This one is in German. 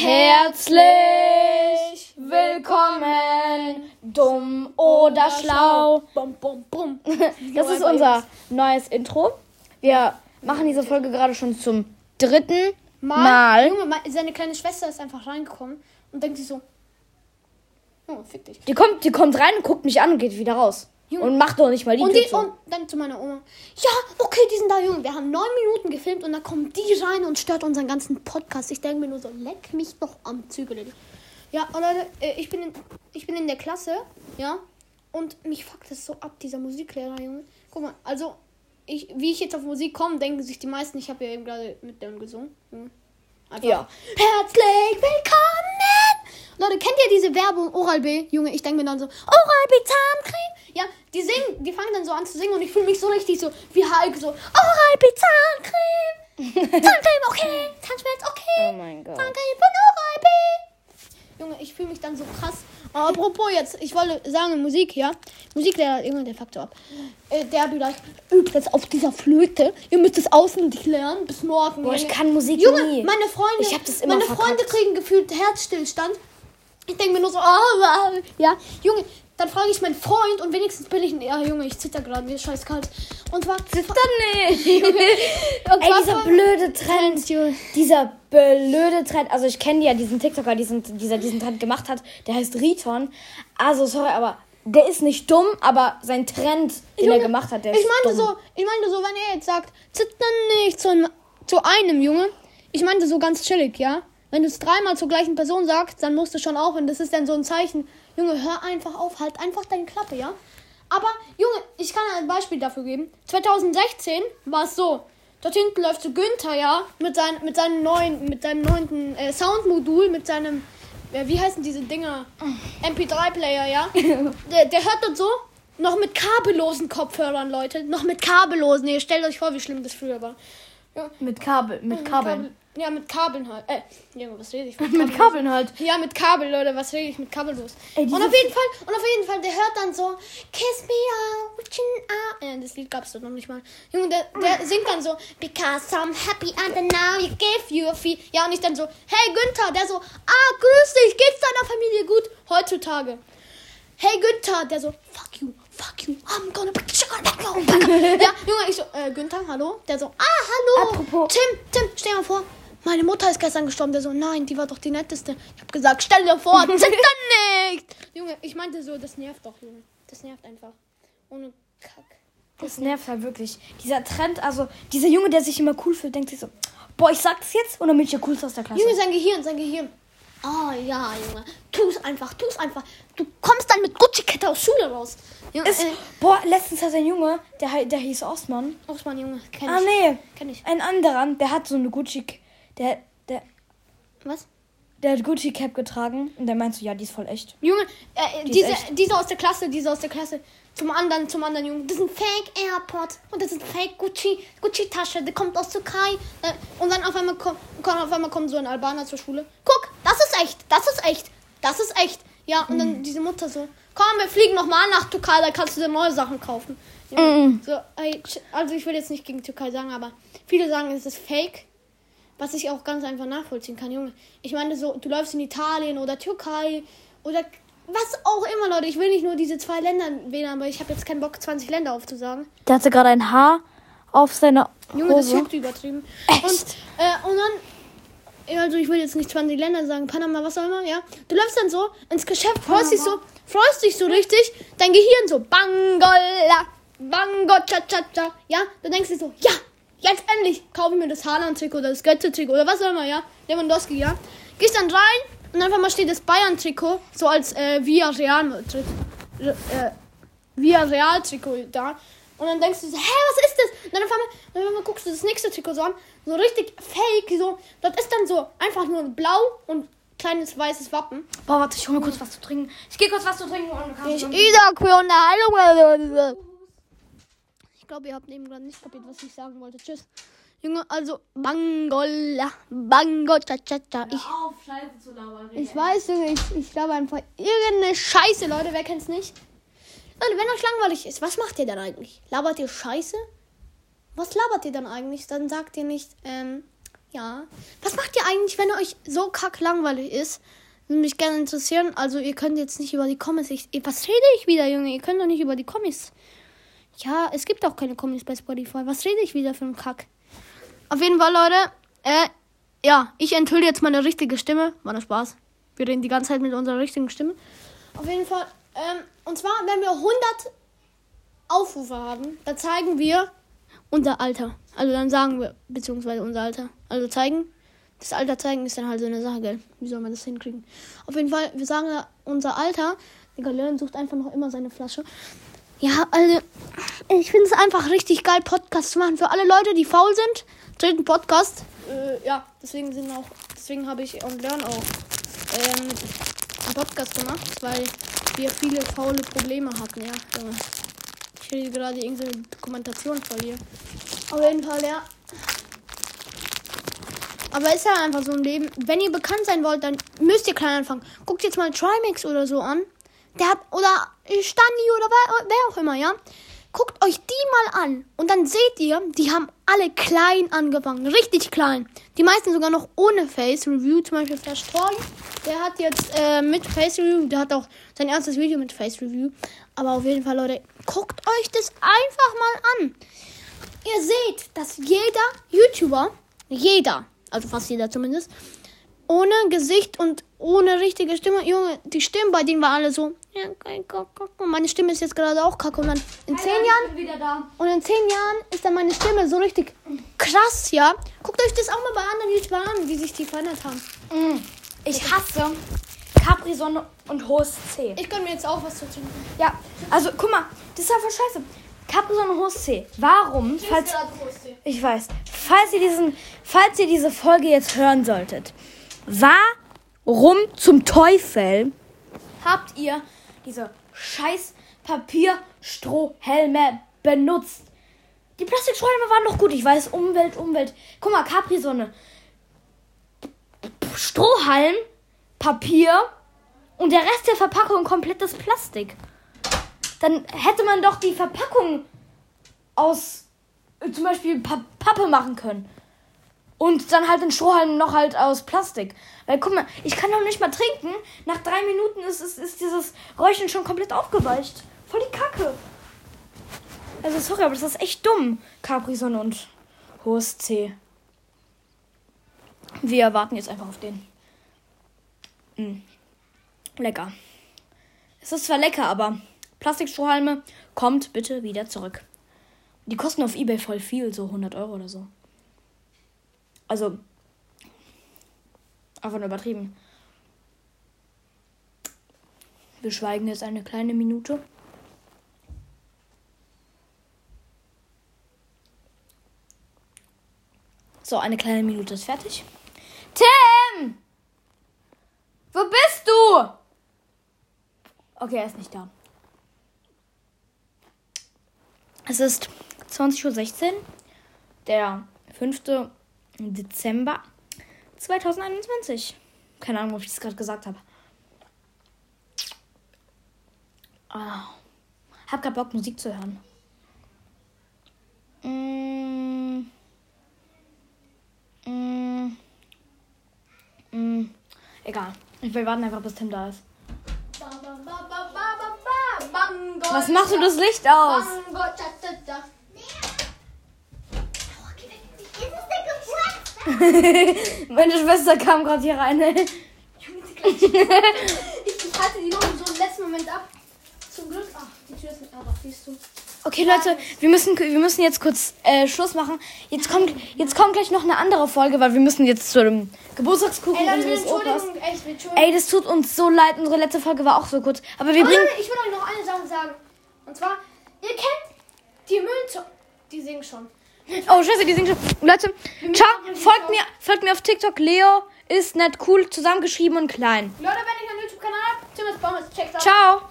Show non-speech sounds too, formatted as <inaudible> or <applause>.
Herzlich willkommen, dumm oder schlau. Bum, bum, bum. <laughs> Das ist unser neues Intro. Wir machen diese Folge gerade schon zum dritten Mal. Mal. Junge, seine kleine Schwester ist einfach reingekommen und denkt sich so: Oh, fick dich. Die kommt, die kommt rein und guckt mich an und geht wieder raus. Junge. Und macht doch nicht mal die Und, Tür die, zu. und dann zu meiner Oma: Ja, okay, die sind da, Junge. Wir haben neun Minuten gefilmt und dann kommt die rein und stört unseren ganzen Podcast. Ich denke mir nur so: Leck mich doch am Zügel. Ja, und Leute, äh, ich bin, in, ich bin in der Klasse, ja, und mich fuckt das so ab, dieser Musiklehrer, Junge. Guck mal, also, ich, wie ich jetzt auf Musik komme, denken sich die meisten, ich habe ja eben gerade mit dem gesungen. Junge. Einfach. Ja. Herzlich willkommen! Leute, kennt ihr diese Werbung Oral-B? Junge, ich denke mir dann so, Oral-B Zahncreme? Ja, die singen, die fangen dann so an zu singen und ich fühle mich so richtig so wie Hulk, so Oral-B Zahncreme! <laughs> Zahncreme okay, Zahnschmerz okay, Oh mein Gott. Zahncreme von Oral-B! Junge, ich fühle mich dann so krass. Aber apropos jetzt, ich wollte sagen, Musik, ja. Musiklehrer, Junge, der fuckt so ab. Äh, der hat gesagt, übt jetzt auf dieser Flöte. Ihr müsst es auswendig lernen bis morgen. Boah, ich kann Musik Junge, nie. meine Freunde, Ich hab das immer meine verkackt. Freunde kriegen gefühlt Herzstillstand. Ich denke mir nur so, oh, ja, Junge, dann frage ich meinen Freund und wenigstens bin ich, ja, Junge, ich zitter gerade, mir ist scheiß kalt. Und zwar, Zitter nicht. <laughs> und Ey, dieser blöde Trend. Dieser blöde Trend. Also ich kenne ja diesen TikToker, diesen, dieser diesen Trend gemacht hat. Der heißt Riton. Also sorry, aber der ist nicht dumm, aber sein Trend, den er Junge, gemacht hat, der ich ist meinte dumm. so, ich meinte so, wenn er jetzt sagt, zittern nicht zu, einem- zu einem, Junge. Ich meinte so ganz chillig, ja. Wenn du es dreimal zur gleichen Person sagst, dann musst du schon aufhören. Das ist dann so ein Zeichen. Junge, hör einfach auf, halt einfach deine Klappe, ja. Aber, Junge, ich kann ein Beispiel dafür geben. 2016 war es so. Dort hinten läuft so Günther, ja, mit, sein, mit seinem neuen, mit seinem neunten äh, Soundmodul, mit seinem, äh, wie heißen diese Dinger? MP3-Player, ja. <laughs> der, der hört dort so, noch mit kabellosen Kopfhörern, Leute. Noch mit kabellosen. Ihr stellt euch vor, wie schlimm das früher war. Ja, Mit Kabel, mit Kabeln. Kabel- Ja, mit Kabeln halt. Äh, Junge, was rede ich? <laughs> Mit Kabeln halt. Ja, mit Kabel, Leute, was rede ich mit kabellos? Ey, und auf jeden Fall, und auf jeden Fall, der hört dann so, Kiss me out, out. Äh, das Lied gab's doch noch nicht mal. Junge, der, der singt dann so, Because I'm happy and now you give you a feel. Ja, und ich dann so, hey Günther, der so, ah, grüß dich, geht's deiner Familie gut? Heutzutage. Hey Günther, der so, fuck you, fuck you, I'm gonna break your neck. <laughs> Ja, Junge, ich so, äh, Günther, hallo? Der so, ah, hallo. Apropos- Tim, Tim, stell mal vor, meine Mutter ist gestern gestorben. Der so, nein, die war doch die netteste. Ich hab gesagt, stell dir vor, <laughs> zitter nicht. Junge, ich meinte so, das nervt doch, Junge. Das nervt einfach. Ohne Kack. Das nervt halt wirklich. Dieser Trend, also dieser Junge, der sich immer cool fühlt, denkt sich so, boah, ich sag das jetzt und dann bin ich der coolste aus der Klasse. Junge, sein Gehirn, sein Gehirn. Oh ja, Junge. Tu's einfach, tu's einfach. Du kommst dann mit Gucci-Kette aus Schule raus. Junge, ist, äh, boah, letztens hat ein Junge, der, der hieß Osman. Osman, Junge, kenn Ah, ich. nee. Kenn ich. Ein anderer, der hat so eine Gucci, der, der, Was? der hat Gucci Cap getragen und der meint so, ja, die ist voll echt. Junge, äh, Die ist diese, echt. diese aus der Klasse, diese aus der Klasse. Zum anderen, zum anderen Jungen. Das sind Fake AirPods und das ist Fake Gucci, Gucci Tasche. Der kommt aus Türkei. Äh, und dann auf einmal kommt, auf einmal kommt so ein Albaner zur Schule. Guck, das ist echt, das ist echt, das ist echt. Ja, und dann diese Mutter so, komm, wir fliegen nochmal nach Türkei, da kannst du dir neue Sachen kaufen. Ja, so, ey, also ich will jetzt nicht gegen Türkei sagen, aber viele sagen, es ist Fake. Was ich auch ganz einfach nachvollziehen kann, Junge. Ich meine, so, du läufst in Italien oder Türkei oder was auch immer, Leute. Ich will nicht nur diese zwei Länder wählen, aber ich habe jetzt keinen Bock, 20 Länder aufzusagen. Der hatte gerade ein Haar auf seiner Junge, das Hose. juckt übertrieben. Echt? Und, äh, und dann, also ich will jetzt nicht 20 Länder sagen, Panama, was auch immer, ja. Du läufst dann so ins Geschäft, freust dich so, freust dich so richtig, dein Gehirn so, Bangola, Bango, cha, cha, cha, ja. Du denkst dir so, ja, jetzt endlich kaufe ich mir das Haaland-Trikot oder das Götze-Trikot oder was auch immer, ja. Lewandowski, ja. Gehst dann rein und einfach mal steht das Bayern-Trikot, so als, äh, Via Real-Trikot, äh, Via Real Trikot da. Und dann denkst du so, hä, was ist das? Und dann auf einmal, dann auf einmal guckst du das nächste Trikot so an. So richtig fake. So. Dort ist dann so einfach nur blau und kleines weißes Wappen. Boah, warte, ich hol mir kurz was zu trinken. Ich gehe kurz was zu trinken und Ich, Unterhaltung. Ich glaube, ihr habt eben gerade nicht kapiert, was ich sagen wollte. Tschüss. Junge, also Bangola, Bango, cha, cha, cha. Ich, auf, Scheiße zu labern. ich weiß, Junge, ich, ich glaube einfach irgendeine Scheiße, Leute. Wer kennt's nicht? Leute, wenn euch langweilig ist, was macht ihr dann eigentlich? Labert ihr Scheiße? Was labert ihr dann eigentlich? Dann sagt ihr nicht, ähm, Ja. Was macht ihr eigentlich, wenn euch so kack langweilig ist? Würde mich gerne interessieren. Also, ihr könnt jetzt nicht über die Comics. Ich, was rede ich wieder, Junge? Ihr könnt doch nicht über die Comics. Ja, es gibt auch keine Comics bei Spotify. Was rede ich wieder für einen Kack? Auf jeden Fall, Leute. Äh, ja, ich enthülle jetzt meine richtige Stimme. War nur Spaß. Wir reden die ganze Zeit mit unserer richtigen Stimme. Auf jeden Fall. Ähm, und zwar, wenn wir 100 Aufrufe haben, dann zeigen wir unser Alter. Also dann sagen wir, beziehungsweise unser Alter. Also zeigen. Das Alter zeigen ist dann halt so eine Sache, gell? Wie soll man das hinkriegen? Auf jeden Fall, wir sagen unser Alter. Digga, Leon sucht einfach noch immer seine Flasche. Ja, also, ich finde es einfach richtig geil, Podcast zu machen. Für alle Leute, die faul sind, dritten Podcast. Äh, ja, deswegen sind auch, deswegen habe ich und Leon auch ähm, einen Podcast gemacht, weil wir viele faule Probleme hatten, ja. Ich rede gerade irgendeine Dokumentation vor dir. Auf jeden Fall, ja. Aber ist ja einfach so ein Leben. Wenn ihr bekannt sein wollt, dann müsst ihr klein anfangen. Guckt jetzt mal Trimax oder so an. Der hat, oder Stani oder wer, wer auch immer, ja. Guckt euch die mal an. Und dann seht ihr, die haben alle klein angefangen. Richtig klein. Die meisten sogar noch ohne Face Review. Zum Beispiel Flash Torn. Der hat jetzt äh, mit Face Review. Der hat auch sein erstes Video mit Face Review. Aber auf jeden Fall, Leute, guckt euch das einfach mal an. Ihr seht, dass jeder YouTuber, jeder, also fast jeder zumindest, ohne Gesicht und ohne richtige Stimme, Junge, die Stimmen bei denen war alle so, ja, guck, guck. Und meine Stimme ist jetzt gerade auch kacke. Und dann in zehn Jahren, und in zehn Jahren ist dann meine Stimme so richtig krass, ja. Guckt euch das auch mal bei anderen YouTubern an, wie sich die verändert haben. Mm. Ich hasse Capri-Sonne und hohes C. Ich kann mir jetzt auch was zu trinken. Ja, also guck mal, das ist einfach scheiße. Capri-Sonne und hohes C. Warum? Falls, ich weiß. Falls ihr, diesen, falls ihr diese Folge jetzt hören solltet, warum zum Teufel habt ihr diese scheiß Papierstrohhelme benutzt? Die Plastikstrohhelme waren doch gut. Ich weiß, Umwelt, Umwelt. Guck mal, Capri-Sonne. Strohhalm, Papier und der Rest der Verpackung komplettes Plastik. Dann hätte man doch die Verpackung aus äh, zum Beispiel pa Pappe machen können. Und dann halt den Strohhalm noch halt aus Plastik. Weil guck mal, ich kann doch nicht mal trinken. Nach drei Minuten ist, ist, ist dieses Räuchchen schon komplett aufgeweicht. Voll die Kacke. Also sorry, aber das ist echt dumm. Capri-Sonne und hohes C. Wir warten jetzt einfach auf den. Mm. Lecker. Es ist zwar lecker, aber Plastikstrohhalme, kommt bitte wieder zurück. Die kosten auf Ebay voll viel, so 100 Euro oder so. Also, einfach nur übertrieben. Wir schweigen jetzt eine kleine Minute. So, eine kleine Minute ist fertig. Tim! Wo bist du? Okay, er ist nicht da. Es ist 20.16 Uhr, der 5. Dezember 2021. Keine Ahnung, ob ich das gerade gesagt habe. Ah, hab grad Bock, Musik zu hören. Mm. Mm. Mm. Egal. Wir warten einfach, bis Tim da ist. Was machst du das Licht aus? <laughs> Meine Schwester kam gerade hier rein. Ich, <laughs> ich halte die noch so im letzten Moment ab. Zum Glück. Ach, die Tür ist nicht auf, siehst du. Okay, Leute, wir müssen, wir müssen jetzt kurz äh, Schluss machen. Jetzt kommt, jetzt kommt gleich noch eine andere Folge, weil wir müssen jetzt zu dem Geburtstagskuchen Ey, unseres Opas. Ey, das tut uns so leid. Unsere letzte Folge war auch so kurz. Aber wir Aber bringen. ich will euch noch eine Sache sagen. Und zwar, ihr kennt die Müllzone. Die singen schon. Oh, scheiße, die singen schon. Leute, ciao. Folgt mir, folgt mir auf TikTok. Leo ist nicht cool zusammengeschrieben und klein. Leute, wenn ich einen YouTube-Kanal habe, Timothy Bommes, checkt. Ciao.